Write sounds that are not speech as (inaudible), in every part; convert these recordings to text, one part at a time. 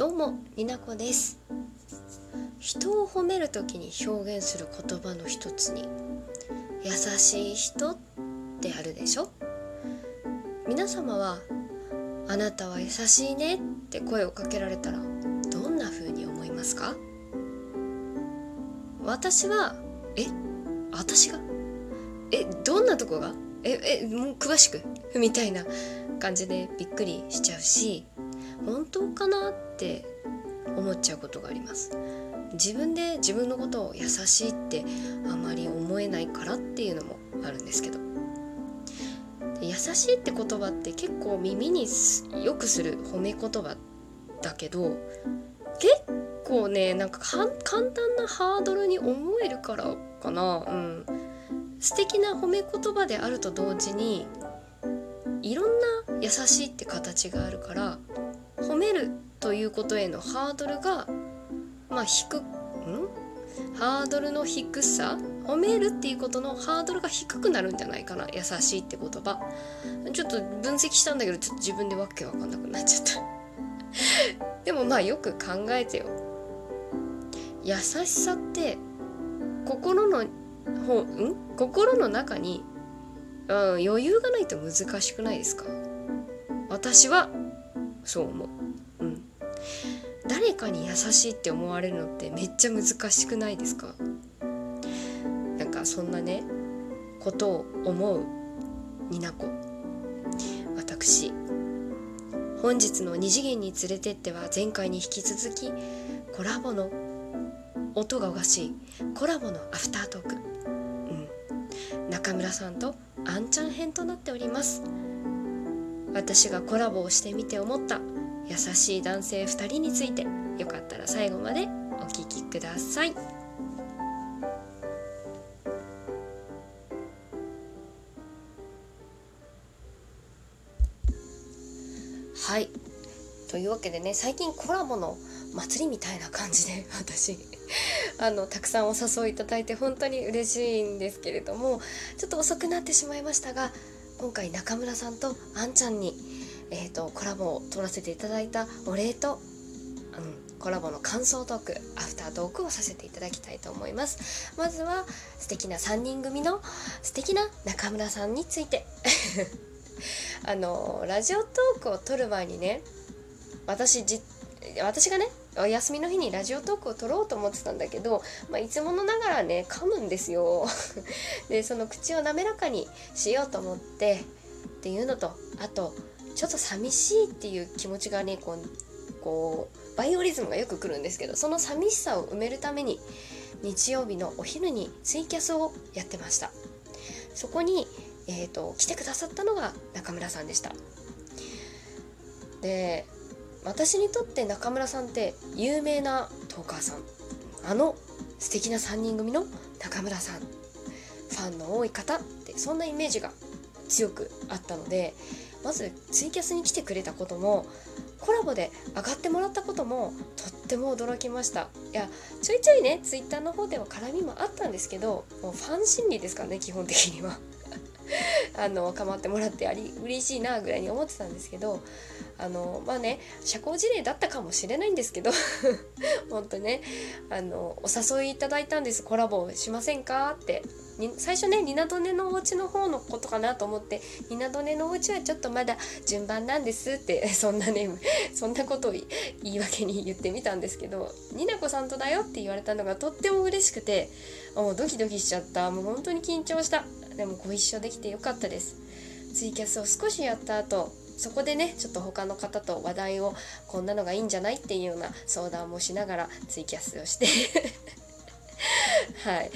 どうもになこです。人を褒める時に表現する言葉の一つに優しい人ってあるでしょ？皆様はあなたは優しいねって声をかけられたらどんな風に思いますか？私はえ私が？えどんなとこが？ええもう詳しくみたいな感じでびっくりしちゃうし本当かなって思っちゃうことがあります。自分で自分のことを優しいってあまり思えないからっていうのもあるんですけど。優しいって言葉って結構耳によくする褒め言葉だけど結構ねなんか簡単なハードルに思えるからかな。うん。素敵な褒め言葉であると同時にいろんな優しいって形があるから褒めるということへのハードルがまあ低ん？ハードルの低さ褒めるっていうことのハードルが低くなるんじゃないかな。優しいって言葉。ちょっと分析したんだけどちょっと自分でわけわかんなくなっちゃった。(laughs) でもまあよく考えてよ。優しさって心のほうん？心の中に、うん、余裕がないと難しくないですか？私はそう思う。うん。誰かに優しいって思われるのってめっちゃ難しくないですか？なんかそんなねことを思うになこ。私本日の二次元に連れてっては前回に引き続きコラボの音がおかしい。コラボのアフタートーク、うん、中村さんとあんちゃん編となっております。私がコラボをしてみて思った優しい男性2人についてよかったら最後までお聴きください。はいというわけでね最近コラボの祭りみたいな感じで私あのたくさんお誘いいただいて本当に嬉しいんですけれどもちょっと遅くなってしまいましたが今回中村さんとあんちゃんに、えーと、コラボを取らせていただいたお礼と、うん、コラボの感想トークアフタートークをさせていただきたいと思います。まずは素敵な3人組の素敵な中村さんについて。(laughs) あのラジオトークを撮る前にね私じ私がねお休みの日にラジオトークを撮ろうと思ってたんだけど、まあ、いつものながらね噛むんですよ。(laughs) でその口を滑らかにしようと思ってっていうのとあとちょっと寂しいっていう気持ちがねこうこうバイオリズムがよく来るんですけどその寂しさを埋めるために日曜日のお昼にツイキャスをやってました。そこに、えーと来てくださったのが中村さんでした。で私にとって中村さんって有名なトーカーさん。あの素敵な3人組の中村さん。ファンの多い方ってそんなイメージが強くあったのでまずツイキャスに来てくれたこともコラボで上がってもらったこともとっても驚きました。いやちょいちょいねツイッターの方では絡みもあったんですけどもうファン心理ですからね基本的には。(laughs) あの構ってもらってあり嬉しいなぐらいに思ってたんですけどあのまあね社交辞令だったかもしれないんですけど (laughs) 本当ねあのお誘いいただいたんです。コラボしませんかって。最初ねニナドネのお家の方のことかなと思ってニナドネのお家はちょっとまだ順番なんですって (laughs) そんなねそんなことを言い訳に言ってみたんですけどニナコさんとだよって言われたのがとっても嬉しくてもうドキドキしちゃった。もう本当に緊張した。でもご一緒できてよかったです。ツイキャスを少しやった後そこでねちょっと他の方と話題をこんなのがいいんじゃないっていうような相談もしながらツイキャスをして。(laughs) はい、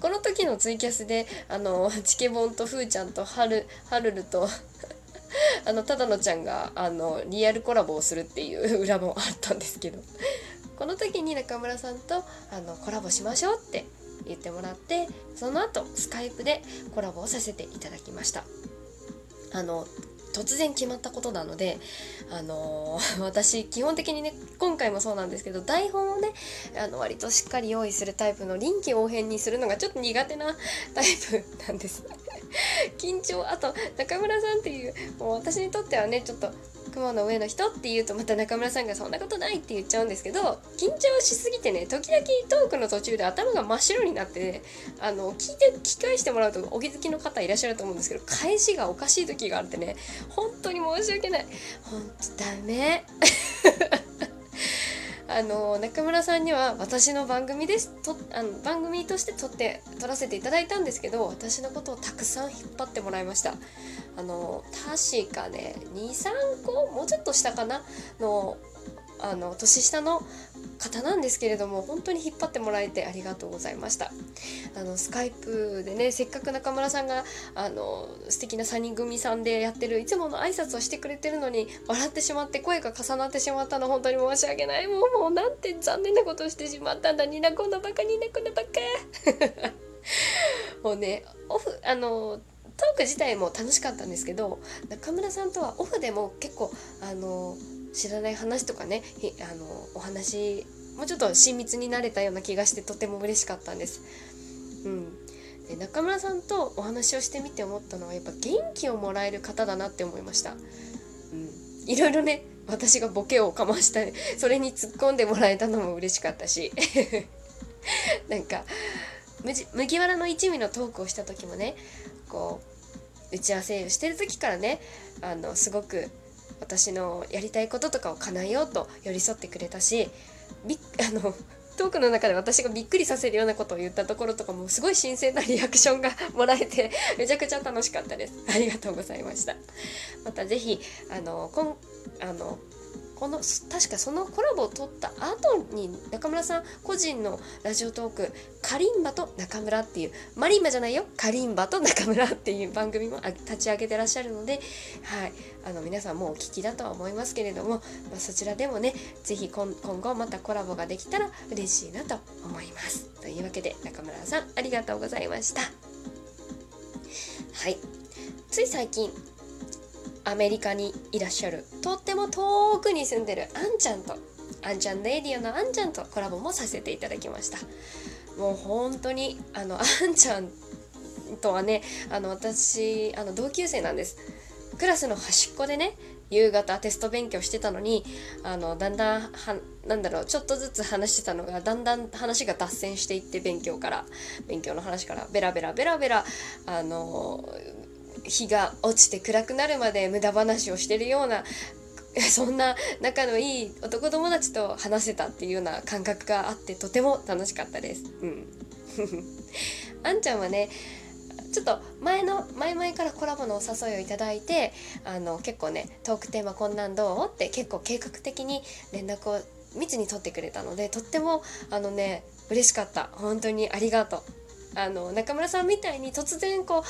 この時のツイキャスであのチケボンとふーちゃんとはるはるるとあのただのちゃんがあのリアルコラボをするっていう裏もあったんですけど。この時に中村さんとあのコラボしましょうって言ってもらってその後スカイプでコラボをさせていただきました。あの突然決まったことなので、あのー、(laughs) 私基本的にね今回もそうなんですけど台本をねあの割としっかり用意するタイプの臨機応変にするのがちょっと苦手な (laughs) タイプなんです。(laughs) 緊張あと中村さんっていうもう私にとってはねちょっと雲の上の人って言うとまた中村さんがそんなことないって言っちゃうんですけど緊張しすぎてね時々トークの途中で頭が真っ白になって、ね、あの聞いて聞き返してもらうとお気づきの方いらっしゃると思うんですけど返しがおかしい時があってね本当に申し訳ない。本当ダメ。(laughs) あの中村さんには私の番組です。とあの番組として撮って撮らせていただいたんですけど私のことをたくさん引っ張ってもらいました。あの確かね23個？もうちょっと下かな？のあの年下の方なんですけれども本当に引っ張ってもらえてありがとうございました。あのスカイプでねせっかく中村さんがあの素敵な3人組さんでやってるいつもの挨拶をしてくれてるのに笑ってしまって声が重なってしまったの本当に申し訳ない。もうもうなんて残念なことをしてしまったんだ。ニナコのバカニナコのバカ。(laughs) もうねオフあのトーク自体も楽しかったんですけど中村さんとはオフでも結構あの知らない話とかねあのお話もうちょっと親密になれたような気がしてとても嬉しかったんです。うん、で中村さんとお話をしてみて思ったのはやっぱ元気をもらえる方だなって思いました。うん、いろいろね私がボケをかましたそれに突っ込んでもらえたのも嬉しかったし (laughs) なんか麦わらの一味のトークをした時もねこう打ち合わせをしてる時からねあのすごく私のやりたいこととかを叶えようと寄り添ってくれたしび (laughs) あのトークの中で私がびっくりさせるようなことを言ったところとかもすごい新鮮な (laughs) リアクションがもらえてめちゃくちゃ楽しかったです。ありがとうございました。また是非あのこんあのこの確かそのコラボを撮った後に中村さん個人のラジオトーク「カリンバと中村」っていうマリンバじゃないよカリンバと中村っていう番組も立ち上げてらっしゃるので、はい、あの皆さんもうお聞きだとは思いますけれども、まあ、そちらでもね是非今後またコラボができたら嬉しいなと思います。というわけで中村さんありがとうございました。はいつい最近アメリカにいらっしゃる。とっても遠くに住んでる。あんちゃんと。あんちゃんレディオのあんちゃんとコラボもさせていただきました。もう本当にあのあんちゃんとはねあの私あの同級生なんです。クラスの端っこでね夕方テスト勉強してたのにあのだんだんはなんだろうちょっとずつ話してたのがだんだん話が脱線していって勉強から。勉強の話からベラベラベラベラあの日が落ちて暗くなるまで無駄話をしてるような (laughs) そんな仲のいい男友達と話せたっていうような感覚があってとても楽しかったです。うん。(laughs) あんちゃんはねちょっと前の前々からコラボのお誘いをいただいてあの結構ねトークテーマこんなんどうって結構計画的に連絡を密に取ってくれたのでとってもあのね嬉しかった本当にありがとうあの中村さんみたいに突然こう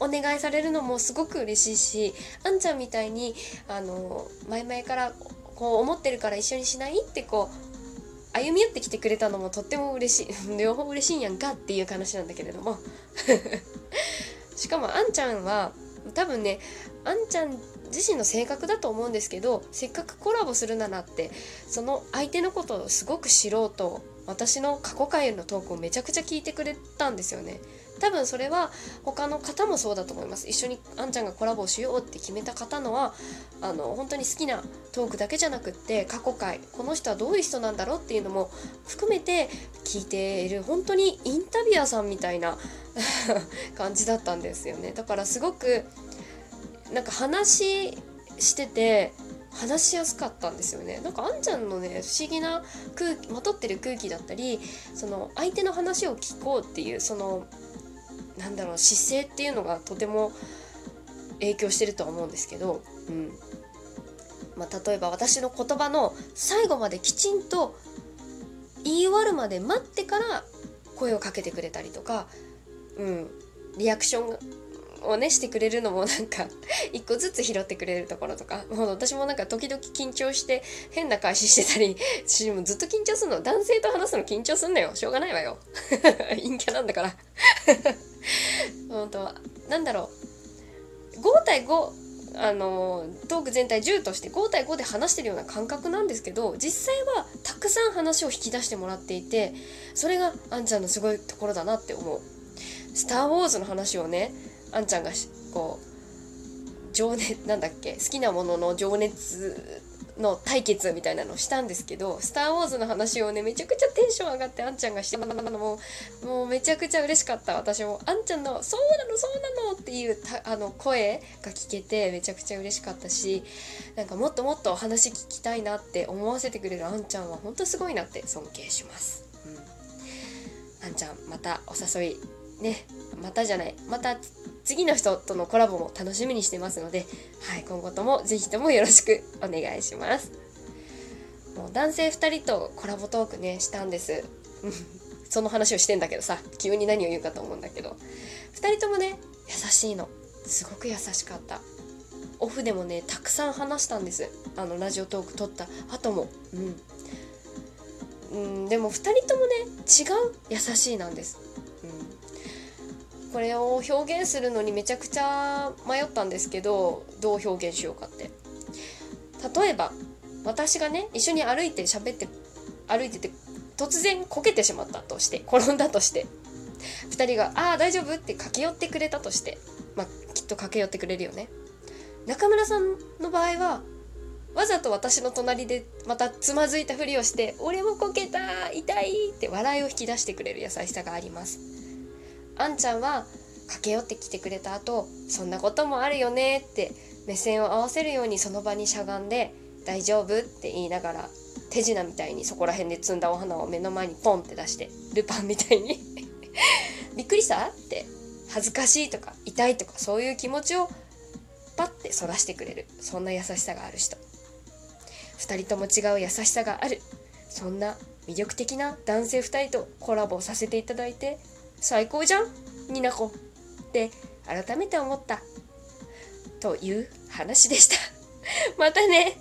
お願いされるのもすごく嬉しいしあんちゃんみたいにあの前々からこう思ってるから一緒にしないってこう歩み寄ってきてくれたのもとっても嬉しい (laughs) 両方嬉しいんやんかっていう話なんだけれども。(laughs) しかもあんちゃんは多分ねあんちゃん自身の性格だと思うんですけどせっかくコラボするならってその相手のことをすごく知ろうと私の過去回のトークをめちゃくちゃ聞いてくれたんですよね。多分それは他の方もそうだと思います。一緒にあんちゃんがコラボしようって決めた方のはあの本当に好きなトークだけじゃなくって過去回この人はどういう人なんだろうっていうのも含めて聞いている本当にインタビュアーさんみたいな (laughs) 感じだったんですよね。だからすごくなんか話してて話しやすかったんですよね。なんかあんちゃんのね不思議な空気まとってる空気だったりその相手の話を聞こうっていうそのなんだろう姿勢っていうのがとても影響してるとは思うんですけど、うん。まあ、例えば私の言葉の最後まできちんと言い終わるまで待ってから声をかけてくれたりとか、うん、リアクションをねしてくれるのもなんか一個ずつ拾ってくれるところとかもう私もなんか時々緊張して変な返ししてたり私もずっと緊張するの。男性と話すの緊張すんのよ。しょうがないわよ。(laughs) 陰キャなんだから。(laughs) 本当なんだろう5対5あのトーク全体10として5対5で話してるような感覚なんですけど実際はたくさん話を引き出してもらっていてそれがあんちゃんのすごいところだなって思う。スター・ウォーズの話をねあんちゃんがこう情熱なんだっけ好きなものの情熱の対決みたいなのをしたんですけど「スター・ウォーズ」の話をねめちゃくちゃテンション上がってあんちゃんがしてたのももうめちゃくちゃ嬉しかった私もあんちゃんの「そうなのそうなの」っていうあの声が聞けてめちゃくちゃ嬉しかったしなんかもっともっとお話聞きたいなって思わせてくれるあんちゃんは本当すごいなって尊敬します。うん、あんちゃんまたお誘いねまたじゃないまた次の人とのコラボも楽しみにしてますので、はい、今後ともぜひともよろしくお願いします。もう男性2人とコラボトークねしたんです。(laughs) その話をしてんだけどさ急に何を言うかと思うんだけど。2人ともね優しいの。すごく優しかった。オフでもねたくさん話したんです。あのラジオトーク撮った後も。うん、うん、でも2人ともね違う優しいなんです。これを表現するのにめちゃくちゃ迷ったんですけどどう表現しようかって例えば私がね一緒に歩いて喋って歩いてて突然こけてしまったとして転んだとして2人が「ああ大丈夫?」って駆け寄ってくれたとしてまあきっと駆け寄ってくれるよね中村さんの場合はわざと私の隣でまたつまずいたふりをして「俺もこけた痛い!」って笑いを引き出してくれる優しさがありますあんちゃんは駆け寄ってきてくれた後そんなこともあるよねって目線を合わせるようにその場にしゃがんで大丈夫？って言いながら手品みたいにそこら辺で摘んだお花を目の前にポンって出してルパンみたいにびっくりした？って恥ずかしいとか痛いとかそういう気持ちをパッてそらしてくれる。そんな優しさがある人。2人とも違う優しさがある。そんな魅力的な男性2人とコラボさせていただいて最高じゃんニナコって改めて思った。という話でした。(laughs) またね。